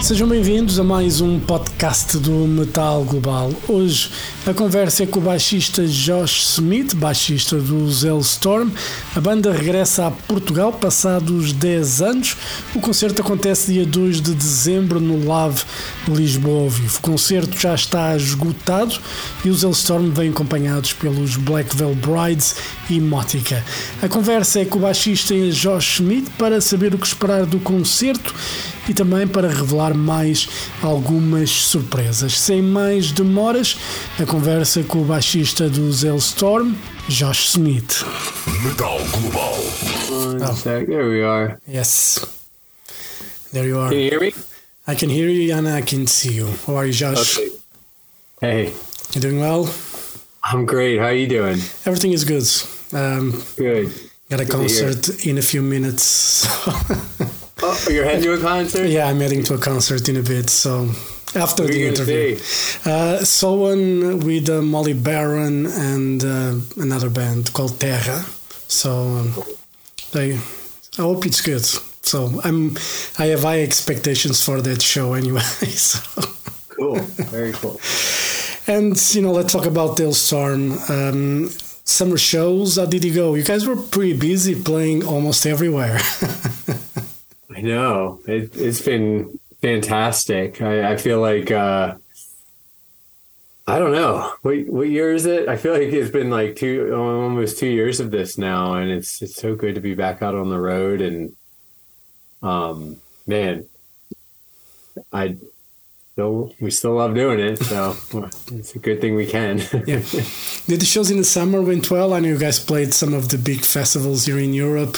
Sejam bem-vindos a mais um podcast do Metal Global. Hoje a conversa é com o baixista Josh Smith, baixista do Zellstorm. A banda regressa a Portugal passados 10 anos. O concerto acontece dia 2 de dezembro no Lave Lisboa vivo. O concerto já está esgotado e os Zellstorm vêm acompanhados pelos Black Veil Brides e Motica. A conversa é com o baixista Josh Smith para saber o que esperar do concerto e também para revelar mais algumas surpresas. Sem mais demoras, a conversa com o baixista do Zellstorm, Josh Smith. Metal Global. One Oh. sec. There we are. Yes. There you are. Can you hear me? I can hear you and I can see you. How are you, Josh? Okay. Hey, You doing well? I'm great. How you doing? Everything is good. Um, Good. got a Good concert in a few minutes. So Oh, you're heading to a concert? yeah, I'm heading to a concert in a bit. So after Who the interview. Uh, saw one with uh, Molly Baron and uh, another band called Terra. So um, they, I hope it's good. So I'm, I have high expectations for that show anyway. So. Cool. Very cool. And you know, let's talk about Halestorm. Um, summer shows. How did you go? You guys were pretty busy playing almost everywhere. I know. It, it's been fantastic. I, I feel like, uh, I don't know. What, what year is it? I feel like it's been like two, almost two years of this now. And it's, it's so good to be back out on the road. And, um, man, I still, we still love doing it. So it's a good thing we can. yeah. Did the shows in the summer went well? I know you guys played some of the big festivals here in Europe,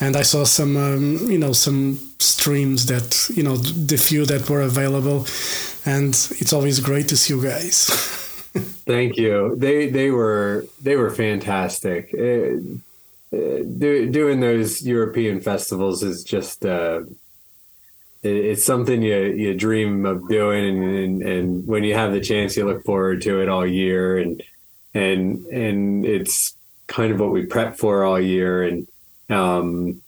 and I saw some, um, you know, some streams that you know the few that were available, and it's always great to see you guys. Thank you. They they were they were fantastic. Uh, uh, do, doing those European festivals is just uh, it, it's something you you dream of doing, and, and and when you have the chance, you look forward to it all year, and and and it's kind of what we prep for all year, and um.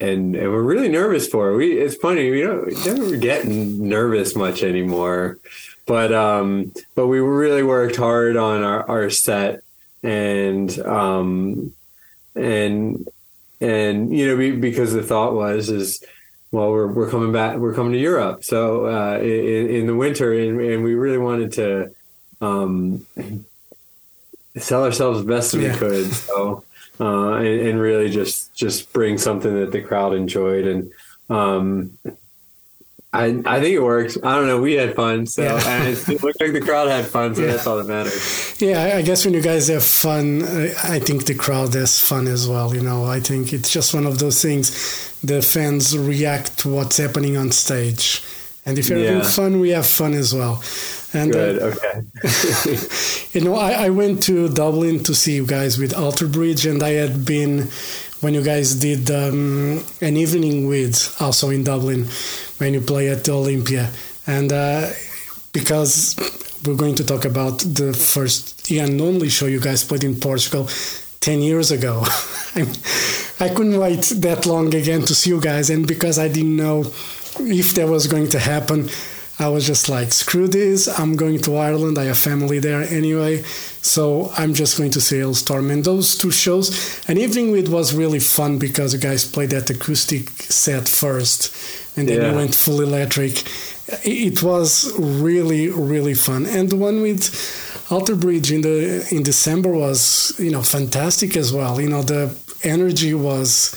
And, and we're really nervous for it. We it's funny we don't never get nervous much anymore but um but we really worked hard on our, our set and um and and you know be, because the thought was is well we're, we're coming back we're coming to europe. So uh in, in the winter and, and we really wanted to um sell ourselves the best we Yeah. could. So uh and, and really just just bring something that the crowd enjoyed. And um I, I think it worked. I don't know. We had fun, so Yeah. and it, looked like the crowd had fun, so Yeah. that's all that matters. Yeah, I- guess when you guys have fun, uh, I think the crowd has fun as well. You know, I think it's just one of those things. The fans react to what's happening on stage, and if you're having fun, we have fun as well. And Good. uh, Okay. you know, I, I went to Dublin to see you guys with Alter Bridge, and I had been when you guys did um, an evening with also in Dublin when you play at the Olympia, and uh, because we're going to talk about the first and only show you guys played in Portugal 10 years ago. I, I couldn't wait that long again to see you guys, and because I didn't know if that was going to happen, I was just like, screw this, I'm going to Ireland, I have family there anyway, so I'm just going to see Halestorm. And those two shows, an evening with was really fun because you guys played that acoustic set first, and then Yeah. you went full electric. It was really, really fun. And the one with Alter Bridge in the in December was, you know, fantastic as well. You know, the energy was,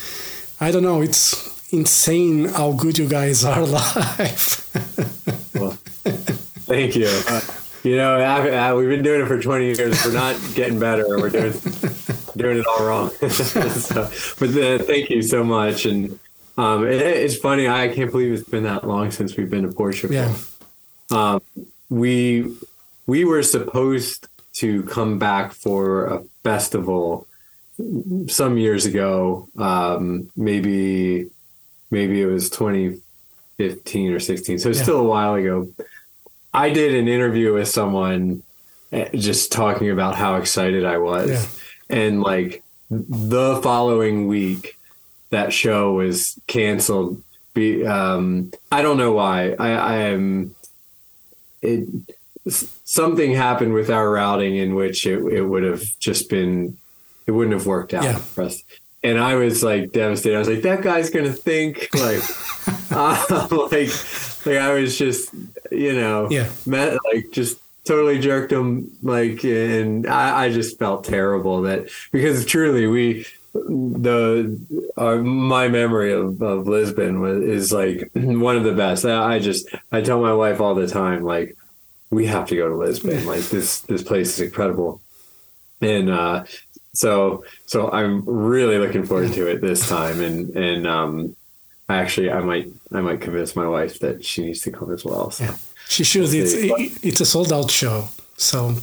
I don't know, it's insane how good you guys are live. Well, thank you. Uh, you know, I, I, we've been doing it for 20 years. We're not getting better. We're doing doing it all wrong. so, but uh, thank you so much. And um, it, it's funny. I can't believe it's been that long since we've been to Portugal. yeah. um, we we were supposed to come back for a festival some years ago. Um, maybe maybe it was 2015 or 16. So it's Yeah. still a while ago. I did an interview with someone eh, just talking about how excited I was. Yeah. And like the following week, that show was canceled. Be um, I don't know why. I, I am. It something happened with our routing in which it, it would have just been it wouldn't have worked out Yeah. for us. And I was like devastated. I was like, that guy's gonna think like, uh, like, like I was just, you know, Yeah. met, like just totally jerked him. Like, and I, I just felt terrible that because truly we, the, uh, my memory of, of Lisbon was is like one of the best. I, I just, I tell my wife all the time, like, we have to go to Lisbon. Like this, this place is incredible. And, uh, so so I'm really looking forward to it this time, and and um, actually I might I might convince my wife that she needs to come as well. So Yeah. She should. It's it, it's a sold out show. So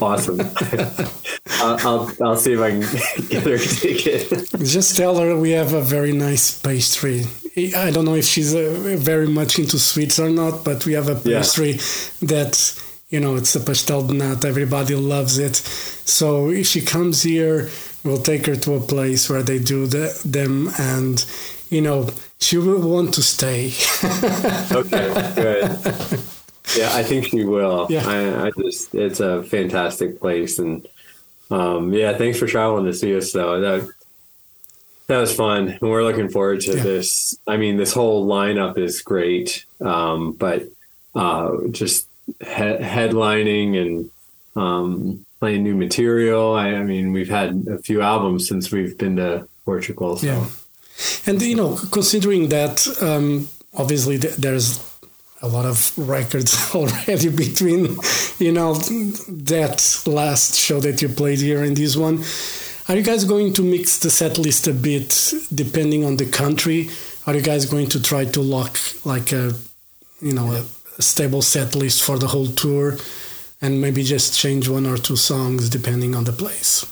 awesome! I'll, I'll I'll see if I can get her a ticket. just tell her we have a very nice pastry. I don't know if she's uh, very much into sweets or not, but we have a Yeah. pastry that you know it's a pastel nata. Everybody loves it. So if she comes here, we'll take her to a place where they do the, them, and you know she will want to stay. Okay, good. Yeah, I think she will. Yeah. I, I just it's a fantastic place, and um, yeah, thanks for traveling to see us though. That that was fun, and we're looking forward to Yeah. this. I mean, this whole lineup is great, um, but uh, just he- headlining and um, playing new material. I, I mean, we've had a few albums since we've been to Portugal. So. Yeah. And you know, considering that, um, obviously th- there's a lot of records already between, you know, that last show that you played here and this one. Are you guys going to mix the set list a bit depending on the country? Are you guys going to try to lock like a, you know, a stable set list for the whole tour, and maybe just change one or two songs depending on the place?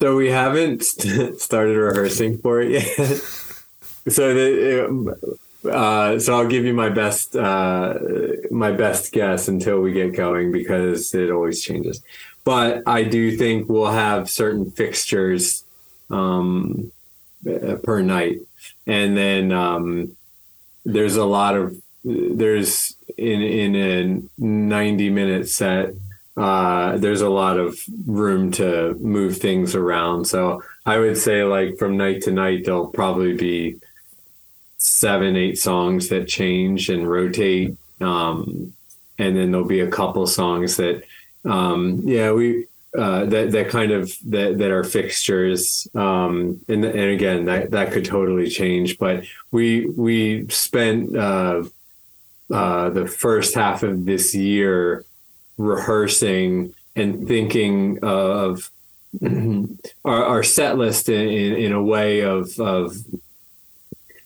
So we haven't st- started rehearsing for it yet. so the, uh, so I'll give you my best uh, my best guess until we get going because it always changes. But I do think we'll have certain fixtures um, per night, and then um, there's a lot of there's in in a 90 minute set uh, there's a lot of room to move things around. So I would say, like from night to night, there'll probably be seven, eight songs that change and rotate, um, and then there'll be a couple songs that, um, yeah, we. Uh, that that kind of that that are fixtures, um, and and again that that could totally change. But we we spent uh, uh, the first half of this year rehearsing and thinking of our, our set list in, in, in a way of, of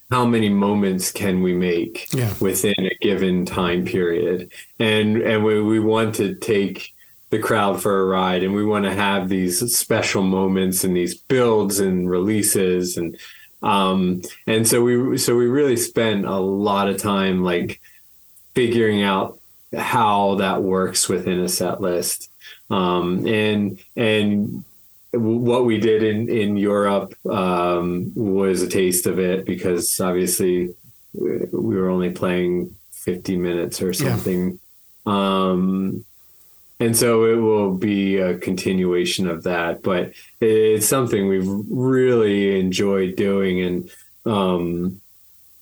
how many moments can we make Yeah. within a given time period and and we, we want to take the crowd for a ride and we want to have these special moments and these builds and releases and um and so we so we really spent a lot of time like figuring out how that works within a set list. Um and and what we did in in Europe um was a taste of it because obviously we were only playing 50 minutes or Yeah. something. Um and so it will be a continuation of that but it's something we've really enjoyed doing and um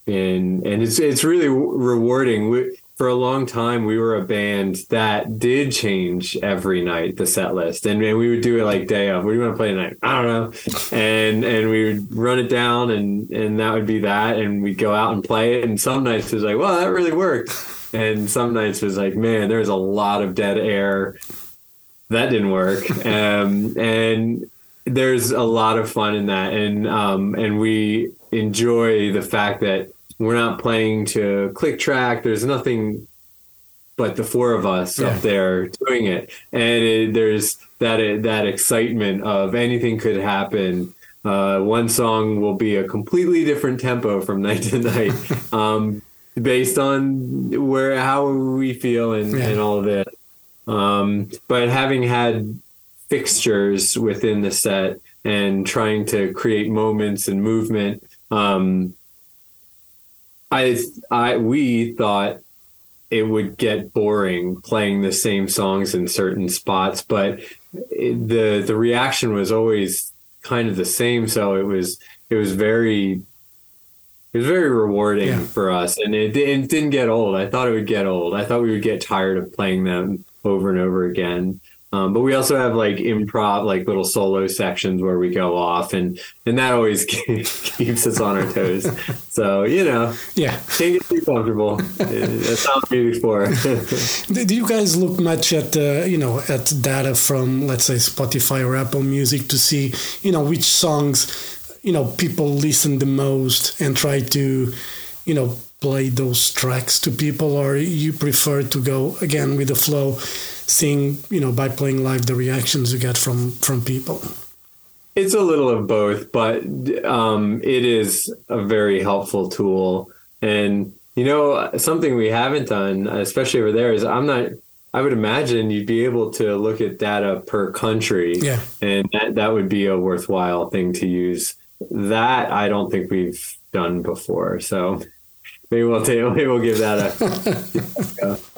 and and it's it's really rewarding. We, for a long time we were a band that did change every night the set list. And, and we would do it like day of. What do you want to play tonight? I don't know. And and we would run it down and and that would be that and we'd go out and play it. And some nights it was like well that really worked. And some nights it was like man there's a lot of dead air. That didn't work. Um, and there's a lot of fun in that. And um, and we enjoy the fact that we're not playing to click track there's nothing but the four of us Yeah. up there doing it and it, there's that that excitement of anything could happen uh, one song will be a completely different tempo from night to night um, based on where how we feel and, Yeah. and all of it Um, but having had fixtures within the set and trying to create moments and movement, um, I, I, we thought it would get boring playing the same songs in certain spots, but it, the the reaction was always kind of the same. So it was it was very it was very rewarding Yeah. for us, and it, it didn't get old. I thought it would get old. I thought we would get tired of playing them over and over again. Um, but we also have like improv, like little solo sections where we go off, and and that always keeps us on our toes. So you know, Yeah. can't get too comfortable. That's music's for. Do do you guys look much at uh, you know at data from let's say Spotify or Apple Music to see you know which songs you know people listen the most and try to you know play those tracks to people or you prefer to go again with the flow seeing you know by playing live the reactions you get from from people It's a little of both, but um, it is a very helpful tool. And you know, something we haven't done, especially over there, is I'm not. I would imagine you'd be able to look at data per country, Yeah. and that that would be a worthwhile thing to use. That I don't think we've done before, so maybe we'll take, maybe we'll give that a.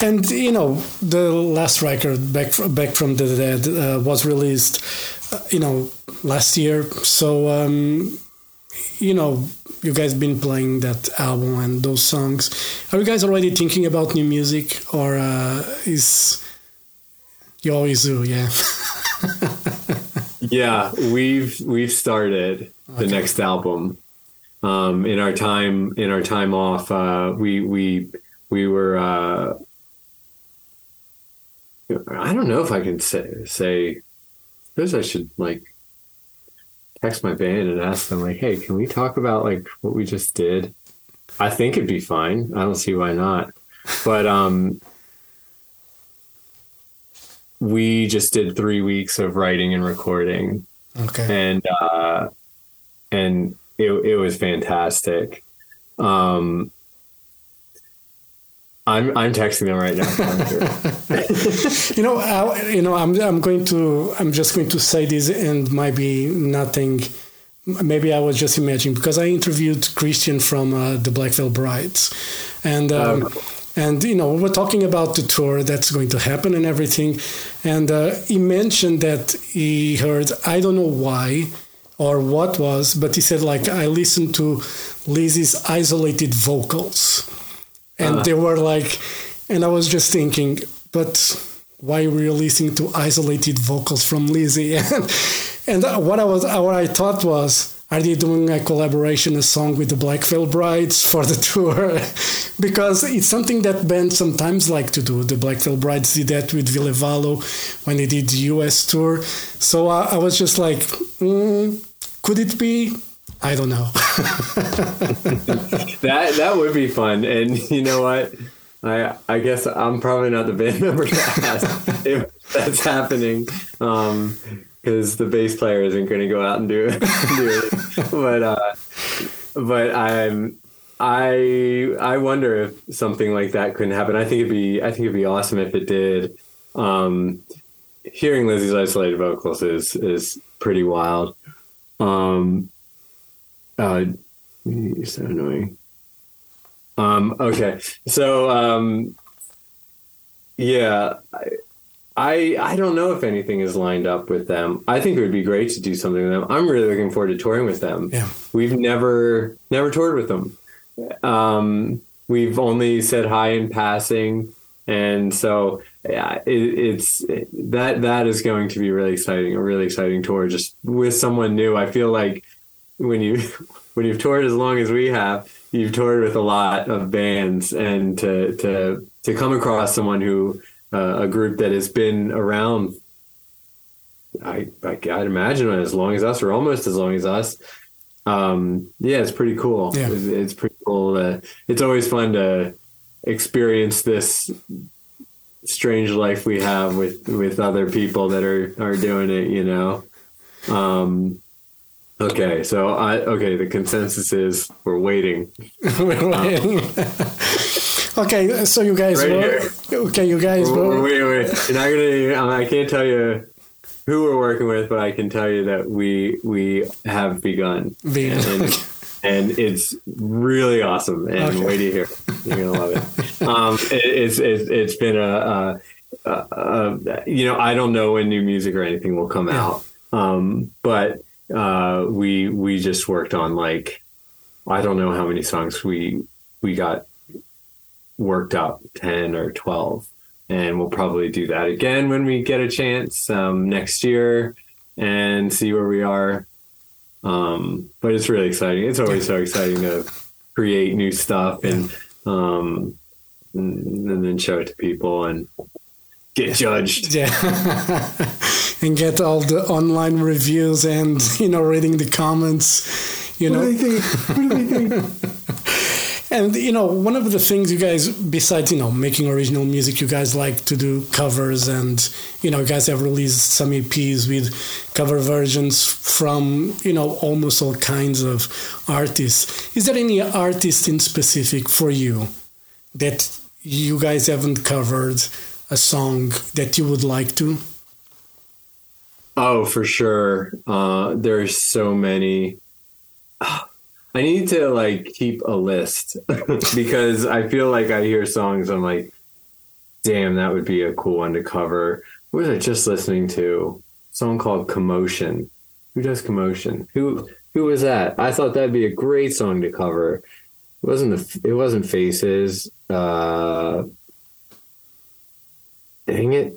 And you know, the last record back from, back from the dead uh, was released, uh, you know, last year. So um, you know, you guys been playing that album and those songs. Are you guys already thinking about new music, or uh, is you always do? Yeah. Yeah, we've we've started the Okay. next album. Um, in our time in our time off, uh, we we we were. Uh, I don't know if I can say say. I suppose I should like text my band and ask them like, "Hey, can we talk about like what we just did?" I think it'd be fine. I don't see why not. But um, we just did three weeks of writing and recording Okay. and uh, and it it was fantastic. Um, I'm I'm texting them right now. You know, I, you know, I'm I'm going to I'm just going to say this and might be nothing. Maybe I was just imagining because I interviewed Christian from uh, the Black Veil Brides, and um, and you know we we're talking about the tour that's going to happen and everything, and uh, he mentioned that he heard I don't know why or what was, but he said like I listened to Lizzie's isolated vocals. And they were like and i was just thinking but why were you listening to isolated vocals from lizzie? And, and what i was what i thought was are they doing a collaboration a song with the black veil brides for the tour? Because it's something that bands sometimes like to do. The black veil brides did that with Ville Valo when they did the us tour. So i, I was just like mm, could it be i don't know that that would be fun. And you know what? I I guess I'm probably not the band member to ask if that's happening. Um, because the bass player isn't going to go out and do it. do it. But uh, but I'm I I wonder if something like that couldn't happen. I think it'd be I think it'd be awesome if it did. Um, hearing Lizzie's isolated vocals is is pretty wild. Um, uh, you're so annoying. Um, okay, so um, yeah, I, I I don't know if anything is lined up with them. I think it would be great to do something with them. I'm really looking forward to touring with them. Yeah. We've never never toured with them. Um, we've only said hi in passing, and so yeah, it, it's that that is going to be really exciting. A really exciting tour, just with someone new. I feel like when you when you've toured as long as we have, you've toured with a lot of bands, and to to to come across someone who uh, a group that has been around. I, I I'd imagine as long as us, or almost as long as us. Um, yeah, it's pretty cool. Yeah. It's, it's pretty cool. Uh, it's always fun to experience this strange life we have with with other people that are are doing it. You know. Um, okay, so I okay. The consensus is we're waiting. We're waiting. Okay, so you guys Right were okay. You guys were Wait, wait, you're not gonna. I can't tell you who we're working with, but I can tell you that we we have begun, Begun, and, it's really awesome. And Okay. wait to hear, you're gonna love it. Um, it it's it's it's been a, a, a, you know I don't know when new music or anything will come Yeah. out, um, but uh, we we just worked on like I don't know how many songs we we got worked up 10 or 12 and we'll probably do that again when we get a chance um, next year and see where we are um, but it's really exciting. It's always so exciting to create new stuff and um, and, and then show it to people and get judged. Yeah, and get all the online reviews and you know reading the comments. You know, what do they think? What do they think And you know, one of the things you guys, besides you know making original music, you guys like to do covers, and you know, you guys have released some EPs with cover versions from you know almost all kinds of artists. Is there any artist in specific for you that you guys haven't covered a song that you would like to? Oh, for sure. Uh, there's so many. I need to like keep a list because I feel like I hear songs. I'm like, damn, that would be a cool one to cover. What was I just listening to? A song called Commotion. Who does Commotion? Who who was that? I thought that'd be a great song to cover. It wasn't the. It wasn't Faces. Uh, dang it.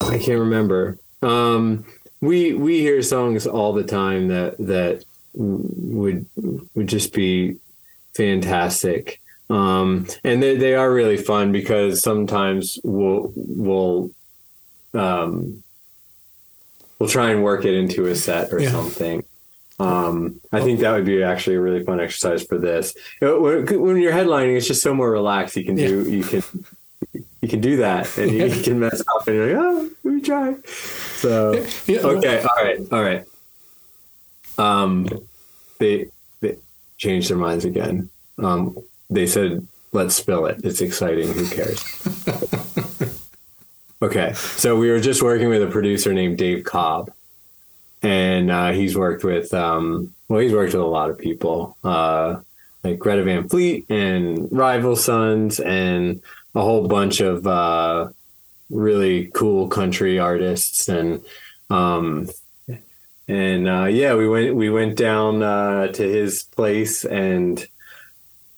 I can't remember. Um, we we hear songs all the time that that would would just be fantastic. Um, and they, they are really fun because sometimes we'll we'll um, we'll try and work it into a set or Yeah. something. Um, I think that would be actually a really fun exercise for this. When, when you're headlining, it's just so more relaxed. You can do you can you can do that and you, can mess up and you're like, oh, let me try. So Yeah, okay, all right, all right. Um, they they changed their minds again. Um, they said, "Let's spill it. It's exciting. Who cares?" okay, so we were just working with a producer named Dave Cobb, and uh, he's worked with um, well, he's worked with a lot of people, uh, like Greta Van Fleet and Rival Sons, and a whole bunch of uh, really cool country artists, and um, and uh, yeah, we went we went down uh, to his place and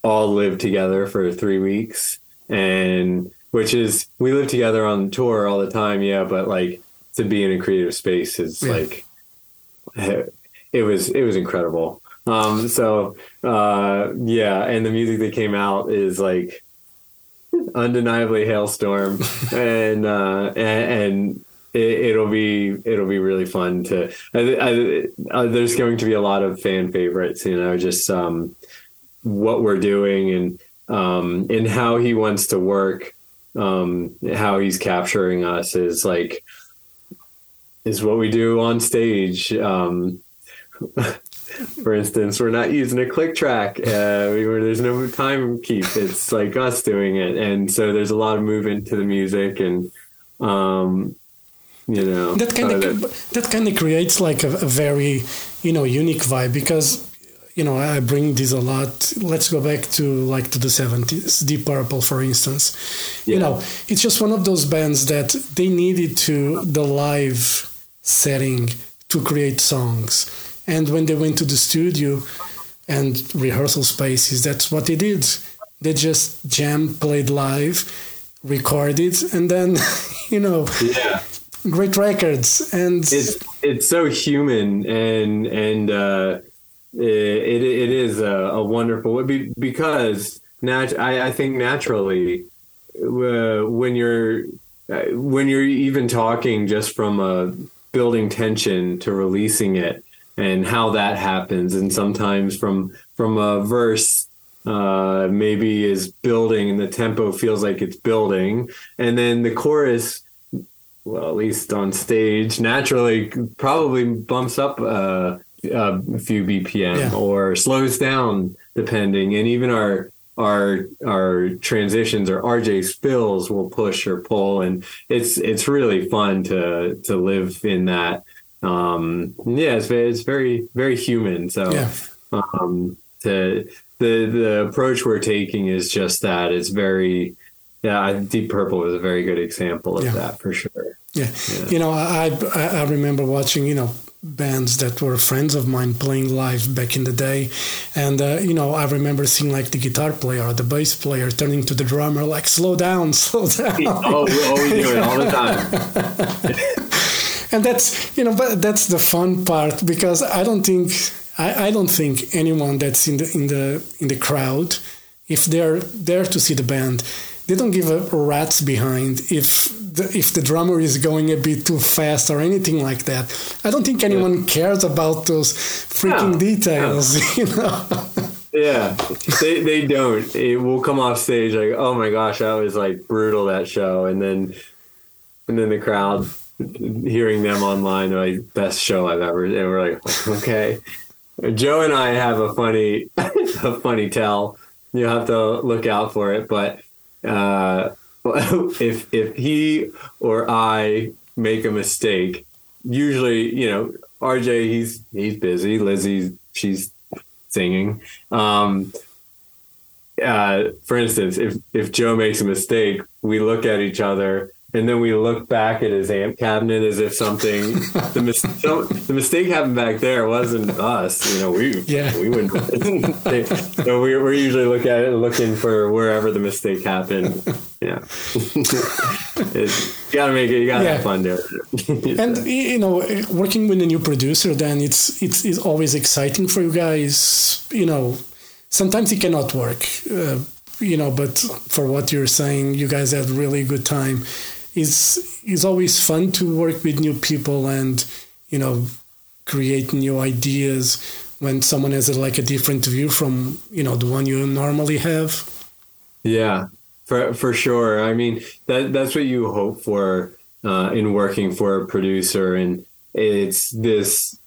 all lived together for three weeks, and which is we live together on tour all the time, yeah. But like to be in a creative space is Yeah. like it was it was incredible. Um, so uh, yeah, and the music that came out is like undeniably hailstorm, and uh, and, and it, it'll be it'll be really fun to. I, I, uh, there's going to be a lot of fan favorites, you know, just um, what we're doing and um, and how he wants to work, um, how he's capturing us is like is what we do on stage. Um, for instance, we're not using a click track uh, where there's no time keep. It's like us doing it, and so there's a lot of movement to the music, and um, you know that kind uh, of that- that kind of creates like a, a very you know unique vibe because you know I bring this a lot. Let's go back to like to the seventies, Deep Purple, for instance. You know, it's just one of those bands that they needed to the live setting to create songs, and when they went to the studio and rehearsal spaces, that's what they did. They just jam, played live, recorded, and then you know yeah. great records and it's it's so human and and uh, it it is a, a wonderful because nat- I, I think naturally uh, when you're uh, when you're even talking just from a building tension to releasing it and how that happens and sometimes from from a verse uh, maybe is building and the tempo feels like it's building and then the chorus well, at least on stage, naturally probably bumps up uh, a few BPM Yeah. or slows down depending. And even our our our transitions or RJ's fills will push or pull, and it's it's really fun to to live in that. Um, yeah, it's, it's very very human. So Yeah. um, to the the approach we're taking is just that. It's very yeah. Deep Purple is a very good example of Yeah. that for sure. Yeah. You know, I, I remember watching, you know, bands that were friends of mine playing live back in the day. And, uh, you know, I remember seeing like the guitar player or the bass player turning to the drummer, like, slow down, slow down. Oh, oh, we do it all the time. and that's, you know, but that's the fun part because I don't think, I, I don't think anyone that's in the, in the, in the crowd, if they're there to see the band, they don't give a rat's behind if the, if the drummer is going a bit too fast or anything like that. I don't think anyone cares about those freaking No, details, you know. Yeah, they they don't. It will come off stage like, oh my gosh, that was like brutal that show, and then and then the crowd hearing them online, like best show I've ever. And we're like, okay. Joe and I have a funny a funny tell. You have to look out for it, but uh, if if he or I make a mistake, usually you know RJ he's he's busy. Lizzie she's singing. Um, uh, for instance, if if Joe makes a mistake, we look at each other and then we look back at his amp cabinet as if something the, mis- the mistake happened back there it wasn't us. You know, we Yeah. we wouldn't. so we we're usually look at it looking for wherever the mistake happened. Yeah, it's, you gotta make it. You gotta Yeah. have fun it. And you know, working with a new producer, then it's it's, it's always exciting for you guys. You know, sometimes it cannot work. Uh, you know, but for what you're saying, you guys had really good time. It's it's always fun to work with new people and you know create new ideas when someone has a, like a different view from you know the one you normally have. Yeah, for for sure. I mean, that that's what you hope for uh, in working for a producer, and it's this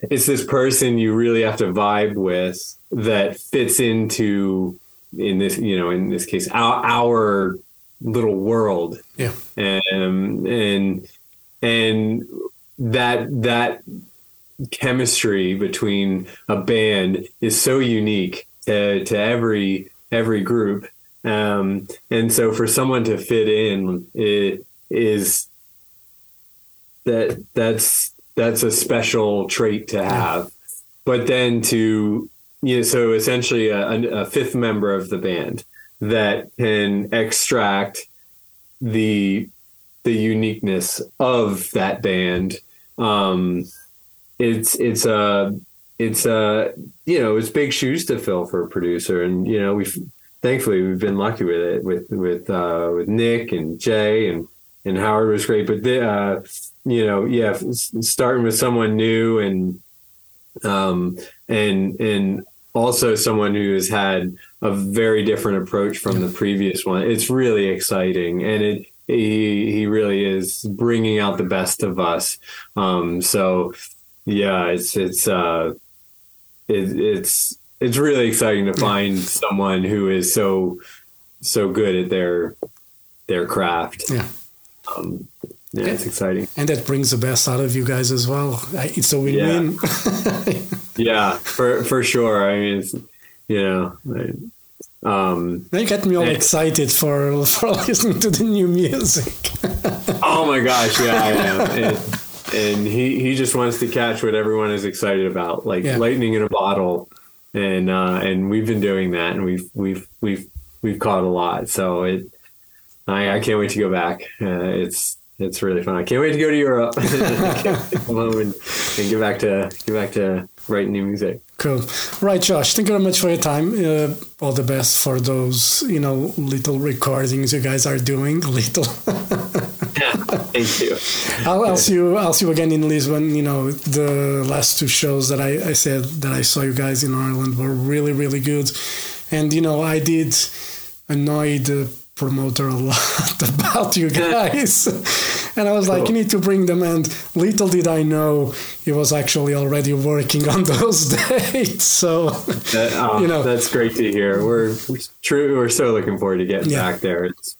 it's this person you really have to vibe with that fits into in this you know in this case our our little world. Yeah, and and and that that chemistry between a band is so unique to, to every every group. Um, and so for someone to fit in it is that that's that's a special trait to have. But then to you know so essentially a, a fifth member of the band that can extract the the uniqueness of that band. Um it's it's a it's a you know it's big shoes to fill for a producer. And you know we've thankfully we've been lucky with it with with uh with nick and jay and and howard was great. But the, uh you know yeah starting with someone new and um and and also someone who has had a very different approach from the previous one. It's really exciting and it he he really is bringing out the best of us. Um so yeah it's it's uh it, it's it's really exciting to find someone who is so so good at their their craft. Yeah. um yeah it's exciting. And that brings the best out of you guys as well. It's a win-win. yeah for for sure i mean it's you know I- um They get me all Yeah. excited for for listening to the new music. Oh my gosh, yeah, I am. And, and he he just wants to catch what everyone is excited about, like Yeah. lightning in a bottle. And uh, and we've been doing that, and we've we've we've we've caught a lot. So it, I I can't wait to go back. Uh, it's it's really fun. I can't wait to go to Europe. Come home and, and get back to get back to writing new music. cool. Right, Josh. Thank you very much for your time. Uh, all the best for those you know little recordings you guys are doing. Little. Thank you. I'll, I'll see you. I'll see you again in Lisbon. You know, the last two shows that I, I said that I saw you guys in Ireland were really, really good. And you know, I did annoy the promoter a lot about you guys, and I was like, you need to bring them. And little did I know, he was actually already working on those dates. So, That- oh, You know. that's great to hear. We're, we're true. We're so looking forward to getting Yeah. back there. It's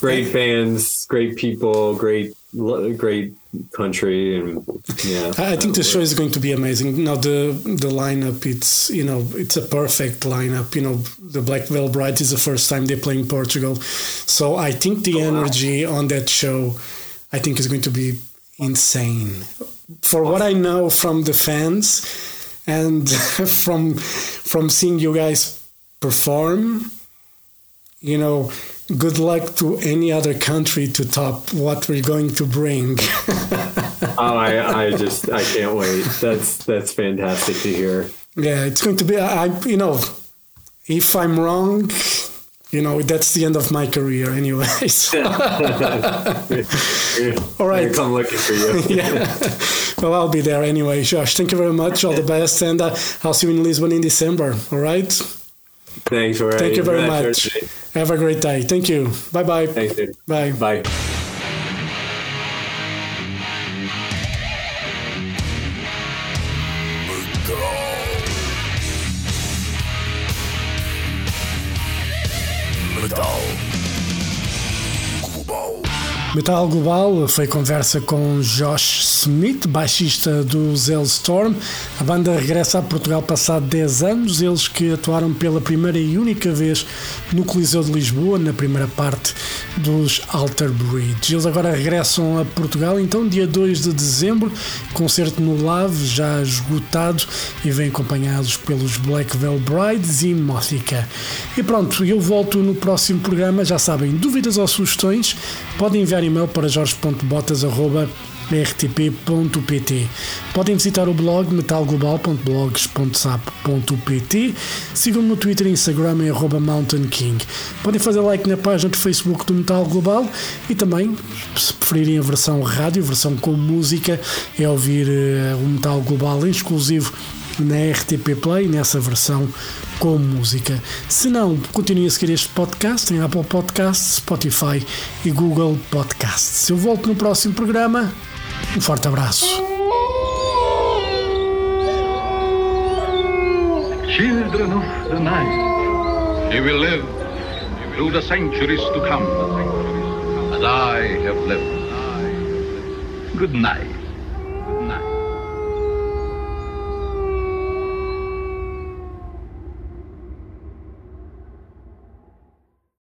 great fans, great people, great, great country, and yeah. I think the show is going to be amazing. Now the the lineup, it's you know it's a perfect lineup. You know the Black Veil Bride is the first time they play in Portugal, so I think the oh, energy on that show, I think is going to be insane. For what I know from the fans, and from from seeing you guys perform, you know. Good luck to any other country to top what we're going to bring. Oh, I, I just, I can't wait. That's that's fantastic to hear. Yeah, it's going to be. I, you know, if I'm wrong, you know, that's the end of my career, anyways. All right. I come looking for you. yeah. Well, I'll be there anyway. Josh, thank you very much. All the best, and uh, I'll see you in Lisbon in December. All right. Thanks for Thank you very much. Have a great day. Thank you. Bye bye. Thanks, dude. Bye. Bye. Metal Global foi conversa com Josh Smith, baixista do Zellstorm. A banda regressa a Portugal passado 10 anos, eles que atuaram pela primeira e única vez no Coliseu de Lisboa, na primeira parte dos Alter Bridge. Eles agora regressam a Portugal, então, dia 2 de dezembro, concerto no Lave, já esgotado, e vem acompanhados pelos Black Veil Brides e Mothica. E pronto, eu volto no próximo programa. Já sabem, dúvidas ou sugestões, podem enviar e-mail para jorge.botas.rtp.pt. Podem visitar o blog metalglobal.blogs.sap.pt. Sigam-me no Twitter e Instagram em arroba Mountain King. Podem fazer like na página do Facebook do Metal Global e também, se preferirem a versão rádio, a versão com música, é ouvir eh, o Metal Global em exclusivo na RTP Play, nessa versão com música. Se não, continuem a seguir este podcast em Apple Podcasts, Spotify e Google Podcasts. Eu volto no próximo programa. Um forte abraço. Children of the night, you will live through the centuries to come, as I have lived. Good night.